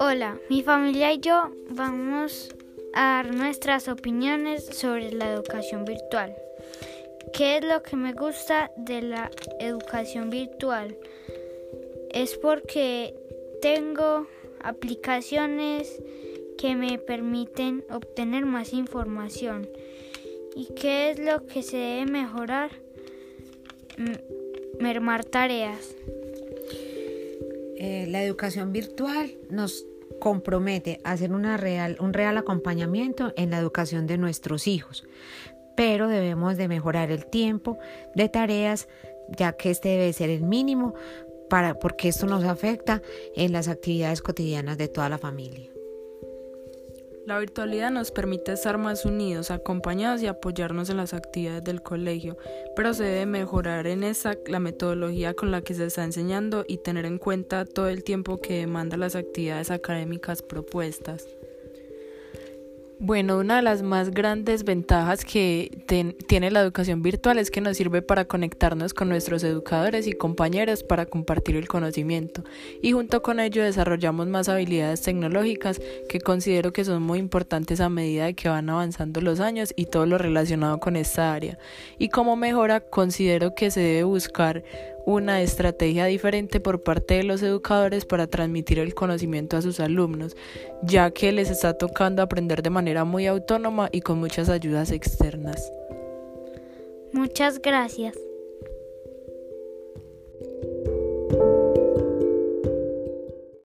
Hola, mi familia y yo vamos a dar nuestras opiniones sobre la educación virtual. ¿Qué es lo que me gusta de la educación virtual? Es porque tengo aplicaciones que me permiten obtener más información. ¿Y qué es lo que se debe mejorar? Mermar tareas. Eh, la educación virtual nos compromete a hacer una real, un real acompañamiento en la educación de nuestros hijos, pero debemos de mejorar el tiempo de tareas, ya que este debe ser el mínimo para, porque esto nos afecta en las actividades cotidianas de toda la familia. La virtualidad nos permite estar más unidos, acompañados y apoyarnos en las actividades del colegio, pero se debe mejorar en esa la metodología con la que se está enseñando y tener en cuenta todo el tiempo que demanda las actividades académicas propuestas. Bueno, una de las más grandes ventajas que tiene la educación virtual es que nos sirve para conectarnos con nuestros educadores y compañeros para compartir el conocimiento y junto con ello desarrollamos más habilidades tecnológicas que considero que son muy importantes a medida de que van avanzando los años y todo lo relacionado con esta área. Y como mejora considero que se debe buscar una estrategia diferente por parte de los educadores para transmitir el conocimiento a sus alumnos, ya que les está tocando aprender de manera muy autónoma y con muchas ayudas externas. Muchas gracias.